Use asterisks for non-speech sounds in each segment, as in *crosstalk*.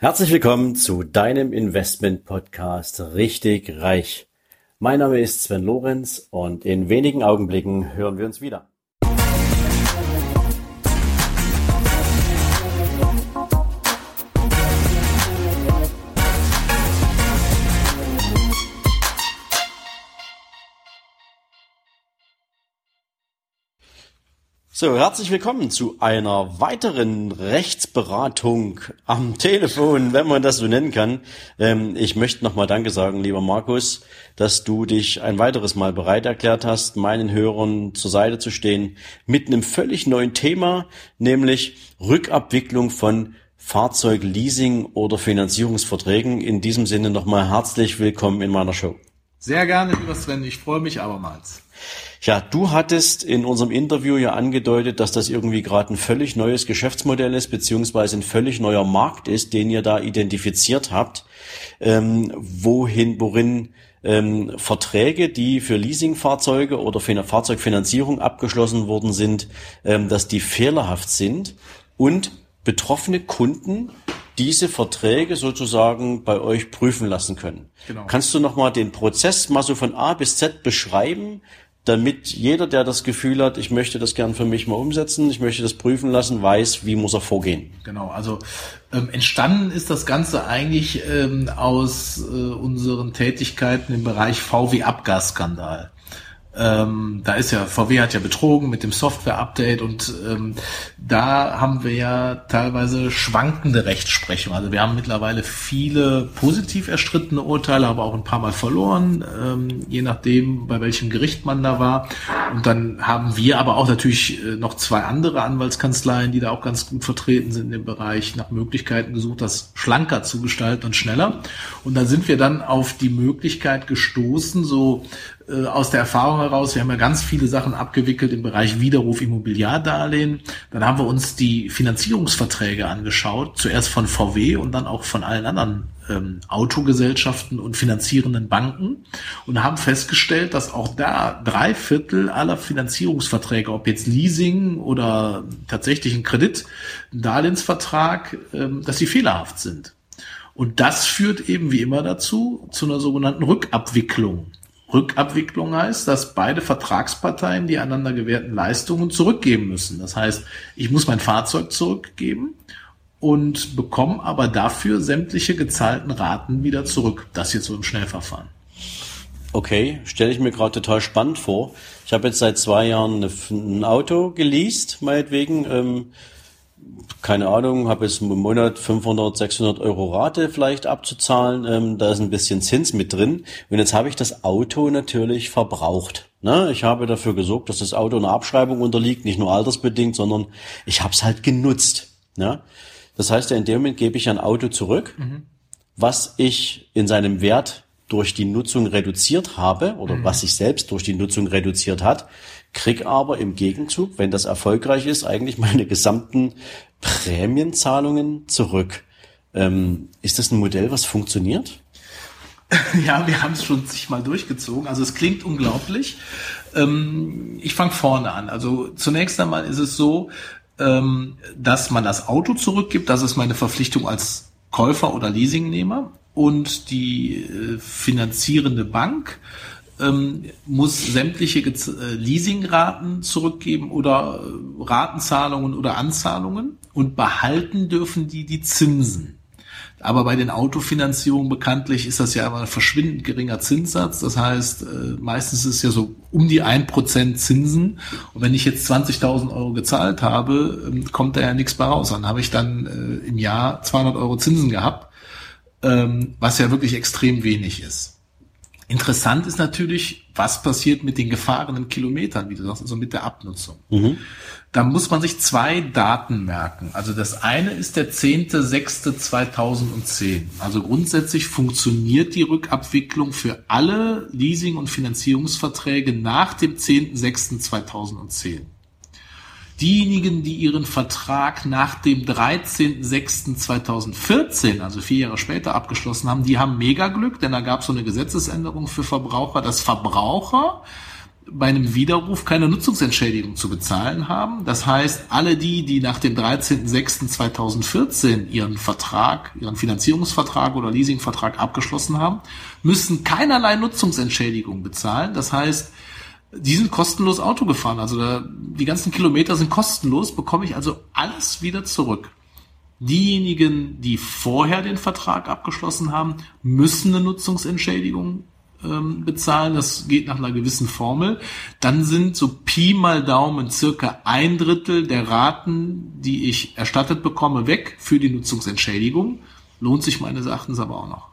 Herzlich willkommen zu deinem Investment Podcast Richtig Reich. Mein Name ist Sven Lorenz und in wenigen Augenblicken hören wir uns wieder. So, herzlich willkommen zu einer weiteren Rechtsberatung am *laughs* Telefon, wenn man das so nennen kann. Ähm, ich möchte nochmal Danke sagen, lieber Markus, dass du dich ein weiteres Mal bereit erklärt hast, meinen Hörern zur Seite zu stehen mit einem völlig neuen Thema, nämlich Rückabwicklung von Fahrzeugleasing oder Finanzierungsverträgen. In diesem Sinne nochmal herzlich willkommen in meiner Show. Sehr gerne, lieber Sven. Ich freue mich abermals. Ja, du hattest in unserem Interview ja angedeutet, dass das irgendwie gerade ein völlig neues Geschäftsmodell ist, beziehungsweise ein völlig neuer Markt ist, den ihr da identifiziert habt, ähm, wohin, worin ähm, Verträge, die für Leasingfahrzeuge oder für eine Fahrzeugfinanzierung abgeschlossen worden sind, ähm, dass die fehlerhaft sind und betroffene Kunden diese Verträge sozusagen bei euch prüfen lassen können. Genau. Kannst du nochmal den Prozess mal so von A bis Z beschreiben, damit jeder, der das Gefühl hat, ich möchte das gern für mich mal umsetzen, ich möchte das prüfen lassen, weiß, wie muss er vorgehen. Genau, also ähm, entstanden ist das Ganze eigentlich ähm, aus äh, unseren Tätigkeiten im Bereich VW-Abgasskandal. Ähm, da ist ja, VW hat ja betrogen mit dem Software-Update und ähm, da haben wir ja teilweise schwankende Rechtsprechung. Also wir haben mittlerweile viele positiv erstrittene Urteile, aber auch ein paar Mal verloren, ähm, je nachdem, bei welchem Gericht man da war. Und dann haben wir aber auch natürlich äh, noch zwei andere Anwaltskanzleien, die da auch ganz gut vertreten sind in dem Bereich, nach Möglichkeiten gesucht, das schlanker zu gestalten und schneller. Und da sind wir dann auf die Möglichkeit gestoßen, so äh, aus der Erfahrung heraus, wir haben ja ganz viele Sachen abgewickelt im Bereich Widerruf Immobiliardarlehen. Dann haben wir uns die Finanzierungsverträge angeschaut, zuerst von VW und dann auch von allen anderen ähm, Autogesellschaften und finanzierenden Banken und haben festgestellt, dass auch da drei Viertel aller Finanzierungsverträge, ob jetzt Leasing oder tatsächlich ein Kredit, ein Darlehensvertrag, ähm, dass sie fehlerhaft sind. Und das führt eben wie immer dazu, zu einer sogenannten Rückabwicklung. Rückabwicklung heißt, dass beide Vertragsparteien die einander gewährten Leistungen zurückgeben müssen. Das heißt, ich muss mein Fahrzeug zurückgeben und bekomme aber dafür sämtliche gezahlten Raten wieder zurück. Das jetzt so im Schnellverfahren. Okay, stelle ich mir gerade total spannend vor. Ich habe jetzt seit zwei Jahren ein Auto geleast, meinetwegen. Ähm, keine Ahnung, habe jetzt im Monat 500, 600 Euro Rate vielleicht abzuzahlen. Ähm, da ist ein bisschen Zins mit drin. Und jetzt habe ich das Auto natürlich verbraucht. Ne? Ich habe dafür gesorgt, dass das Auto einer Abschreibung unterliegt, nicht nur altersbedingt, sondern ich habe es halt genutzt. Ne? Das heißt, in dem Moment gebe ich ein Auto zurück, mhm. was ich in seinem Wert durch die Nutzung reduziert habe oder mhm. was sich selbst durch die Nutzung reduziert hat, krieg aber im Gegenzug, wenn das erfolgreich ist, eigentlich meine gesamten Prämienzahlungen zurück. Ähm, ist das ein Modell, was funktioniert? *laughs* Ja, wir haben es schon sich mal durchgezogen. Also es klingt unglaublich. Ähm, ich fange vorne an. Also zunächst einmal ist es so, ähm, dass man das Auto zurückgibt. Das ist meine Verpflichtung als Käufer oder Leasingnehmer. Und die äh, finanzierende Bank ähm, muss sämtliche äh, Leasingraten zurückgeben oder äh, Ratenzahlungen oder Anzahlungen und behalten dürfen die die Zinsen. Aber bei den Autofinanzierungen bekanntlich ist das ja immer ein verschwindend geringer Zinssatz. Das heißt, äh, meistens ist es ja so um die ein Prozent Zinsen. Und wenn ich jetzt 20.000 Euro gezahlt habe, ähm, kommt da ja nichts bei raus. Dann habe ich dann im Jahr 200 Euro Zinsen gehabt, ähm, was ja wirklich extrem wenig ist. Interessant ist natürlich, was passiert mit den gefahrenen Kilometern, wie du sagst, also mit der Abnutzung. Mhm. Da muss man sich zwei Daten merken. Also das eine ist der 10.06.2010. Also grundsätzlich funktioniert die Rückabwicklung für alle Leasing- und Finanzierungsverträge nach dem 10.06.2010. Diejenigen, die ihren Vertrag nach dem 13.06.2014, also vier Jahre später, abgeschlossen haben, die haben mega Glück, denn da gab es so eine Gesetzesänderung für Verbraucher, dass Verbraucher bei einem Widerruf keine Nutzungsentschädigung zu bezahlen haben. Das heißt, alle die, die nach dem 13.06.2014 ihren Vertrag, ihren Finanzierungsvertrag oder Leasingvertrag abgeschlossen haben, müssen keinerlei Nutzungsentschädigung bezahlen. Das heißt, die sind kostenlos Auto gefahren. Also da, die ganzen Kilometer sind kostenlos, bekomme ich also alles wieder zurück. Diejenigen, die vorher den Vertrag abgeschlossen haben, müssen eine Nutzungsentschädigung ähm, bezahlen. Das geht nach einer gewissen Formel. Dann sind so Pi mal Daumen circa ein Drittel der Raten, die ich erstattet bekomme, weg für die Nutzungsentschädigung. Lohnt sich meines Erachtens aber auch noch.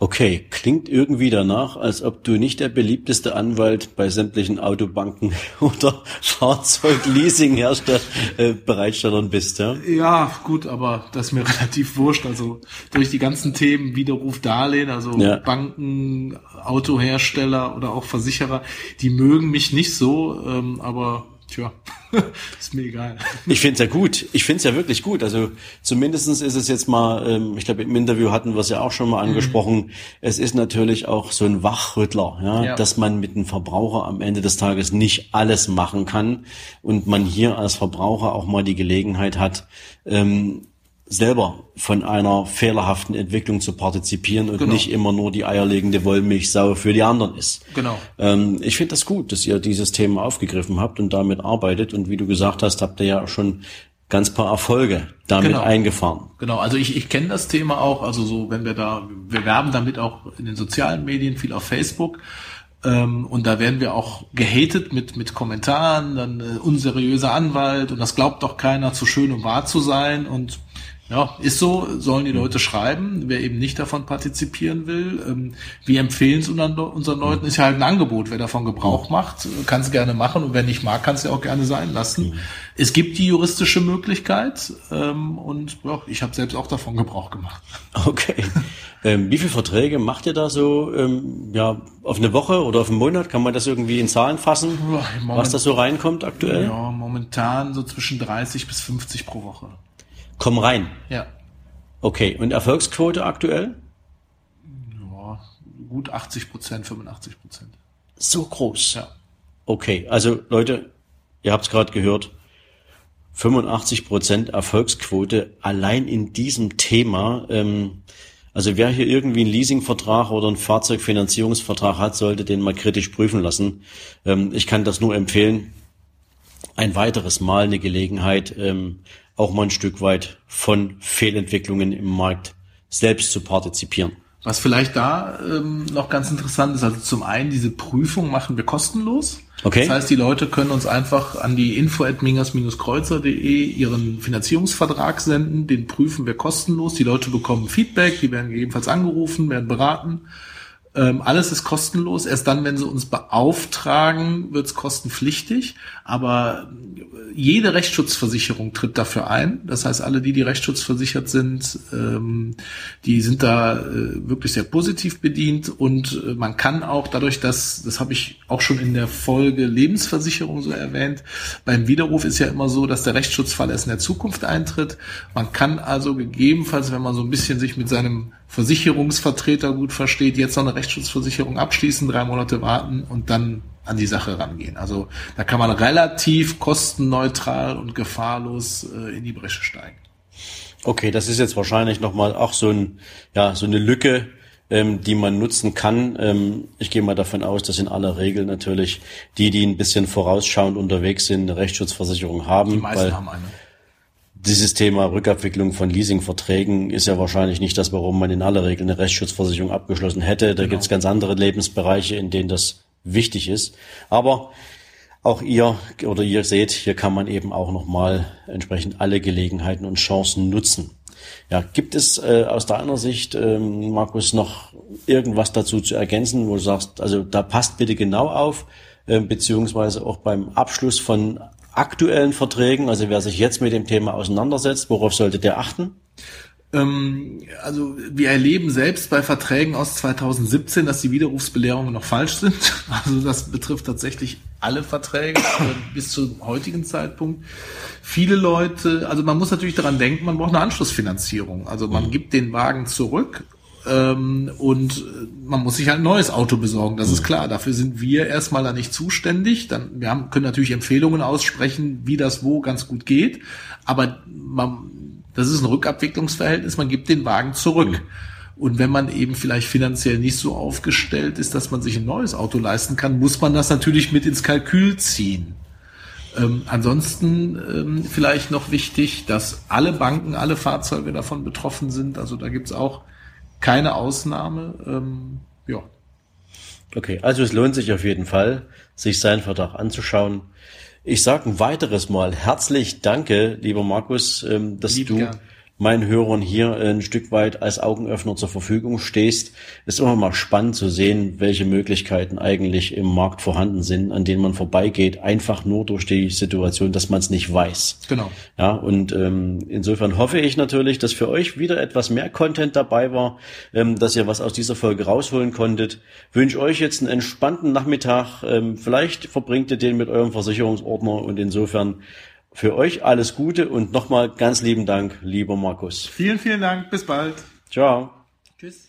Okay, klingt irgendwie danach, als ob du nicht der beliebteste Anwalt bei sämtlichen Autobanken *laughs* oder Fahrzeugleasing-Bereitstellern äh, bist, ja? Ja, gut, aber das ist mir *laughs* relativ wurscht. Also durch die ganzen Themen Widerruf Darlehen, also ja. Banken, Autohersteller oder auch Versicherer, die mögen mich nicht so, ähm, aber Tja, *laughs* ist mir egal. Ich finde es ja gut. Ich finde es ja wirklich gut. Also zumindestens ist es jetzt mal, ähm, ich glaube im Interview hatten wir es ja auch schon mal mhm. angesprochen, mhm. es ist natürlich auch so ein Wachrüttler, ja, ja, dass man mit dem Verbraucher am Ende des Tages nicht alles machen kann und man hier als Verbraucher auch mal die Gelegenheit hat, ähm, selber von einer fehlerhaften Entwicklung zu partizipieren und genau. nicht immer nur die eierlegende Wollmilchsau für die anderen ist. Genau. Ähm, ich finde das gut, dass ihr dieses Thema aufgegriffen habt und damit arbeitet und wie du gesagt hast, habt ihr ja schon ganz paar Erfolge damit genau. eingefahren. Genau, also ich, ich kenne das Thema auch, also so, wenn wir da, wir werben damit auch in den sozialen Medien, viel auf Facebook. Ähm, und da werden wir auch gehatet mit, mit Kommentaren, dann äh, unseriöser Anwalt und das glaubt doch keiner, zu schön um wahr zu sein. Und ja, ist so, sollen die Leute schreiben, wer eben nicht davon partizipieren will. Ähm, wir empfehlen es unseren, unseren Leuten, ist ja halt ein Angebot. Wer davon Gebrauch macht, kann es gerne machen und wer nicht mag, kann es ja auch gerne sein lassen. Es gibt die juristische Möglichkeit ähm, und ja, ich habe selbst auch davon Gebrauch gemacht. Okay. ähm, wie viele Verträge macht ihr da so ähm, ja, auf eine Woche oder auf einen Monat? Kann man das irgendwie in Zahlen fassen, Moment, was da so reinkommt aktuell? Ja, momentan so zwischen 30 bis 50 pro Woche. Komm rein. Ja. Okay, und Erfolgsquote aktuell? Ja, gut 80 Prozent, 85 Prozent. So groß. Ja. Okay, also Leute, ihr habt es gerade gehört. 85 Prozent Erfolgsquote allein in diesem Thema. Ähm, also wer hier irgendwie einen Leasingvertrag oder einen Fahrzeugfinanzierungsvertrag hat, sollte den mal kritisch prüfen lassen. Ähm, ich kann das nur empfehlen. Ein weiteres Mal eine Gelegenheit, ähm, auch mal ein Stück weit von Fehlentwicklungen im Markt selbst zu partizipieren. Was vielleicht da ähm, noch ganz interessant ist, also zum einen diese Prüfung machen wir kostenlos. Okay. Das heißt, die Leute können uns einfach an die info at mingers-kreuzer.de ihren Finanzierungsvertrag senden, den prüfen wir kostenlos. Die Leute bekommen Feedback, die werden gegebenenfalls angerufen, werden beraten. Ähm, alles ist kostenlos. Erst dann, wenn sie uns beauftragen, wird es kostenpflichtig. Aber jede Rechtsschutzversicherung tritt dafür ein. Das heißt, alle die, die rechtsschutzversichert sind, ähm, die sind da äh, wirklich sehr positiv bedient. Und äh, man kann auch dadurch, dass, das habe ich auch schon in der Folge Lebensversicherung so erwähnt, beim Widerruf ist ja immer so, dass der Rechtsschutzfall erst in der Zukunft eintritt. Man kann also gegebenenfalls, wenn man so ein bisschen sich mit seinem Versicherungsvertreter gut versteht, jetzt noch eine Rechtsschutzversicherung abschließen, drei Monate warten und dann an die Sache rangehen. Also da kann man relativ kostenneutral und gefahrlos äh, in die Bresche steigen. Okay, das ist jetzt wahrscheinlich nochmal auch so, ein, ja, so eine Lücke, ähm, die man nutzen kann. Ähm, ich gehe mal davon aus, dass in aller Regel natürlich die, die ein bisschen vorausschauend unterwegs sind, eine Rechtsschutzversicherung haben. Die meisten weil, haben eine dieses Thema Rückabwicklung von Leasingverträgen ist ja wahrscheinlich nicht das, warum man in aller Regel eine Rechtsschutzversicherung abgeschlossen hätte. Da genau. gibt es ganz andere Lebensbereiche, in denen das wichtig ist. Aber auch ihr oder ihr seht, hier kann man eben auch nochmal entsprechend alle Gelegenheiten und Chancen nutzen. Ja, gibt es äh, aus deiner Sicht, ähm, Markus, noch irgendwas dazu zu ergänzen, wo du sagst, also da passt bitte genau auf, äh, beziehungsweise auch beim Abschluss von aktuellen Verträgen, also wer sich jetzt mit dem Thema auseinandersetzt, worauf sollte der achten? Ähm, also wir erleben selbst bei Verträgen aus 2017, dass die Widerrufsbelehrungen noch falsch sind. *laughs* Also das betrifft tatsächlich alle Verträge bis zum heutigen Zeitpunkt. Viele Leute, also man muss natürlich daran denken, man braucht eine Anschlussfinanzierung. Also man mhm. gibt den Wagen zurück Ähm, und man muss sich halt ein neues Auto besorgen, das ist klar. Dafür sind wir erstmal da nicht zuständig. Dann, wir haben, können natürlich Empfehlungen aussprechen, wie das wo ganz gut geht. Aber man, das ist ein Rückabwicklungsverhältnis, man gibt den Wagen zurück. Und wenn man eben vielleicht finanziell nicht so aufgestellt ist, dass man sich ein neues Auto leisten kann, muss man das natürlich mit ins Kalkül ziehen. Ähm, ansonsten ähm, vielleicht noch wichtig, dass alle Banken, alle Fahrzeuge davon betroffen sind. Also da gibt's auch keine Ausnahme. Ähm, ja. Okay, also es lohnt sich auf jeden Fall, sich seinen Vertrag anzuschauen. Ich sage ein weiteres Mal herzlich danke, lieber Markus, ähm, dass Lieb du gern meinen Hörern hier ein Stück weit als Augenöffner zur Verfügung stehst. Ist immer mal spannend zu sehen, welche Möglichkeiten eigentlich im Markt vorhanden sind, an denen man vorbeigeht, einfach nur durch die Situation, dass man es nicht weiß. Genau. Ja, und ähm, insofern hoffe ich natürlich, dass für euch wieder etwas mehr Content dabei war, ähm, dass ihr was aus dieser Folge rausholen konntet. Wünsche euch jetzt einen entspannten Nachmittag. Ähm, vielleicht verbringt ihr den mit eurem Versicherungsordner und insofern für euch alles Gute und nochmal ganz lieben Dank, lieber Markus. Vielen, vielen Dank. Bis bald. Ciao. Tschüss.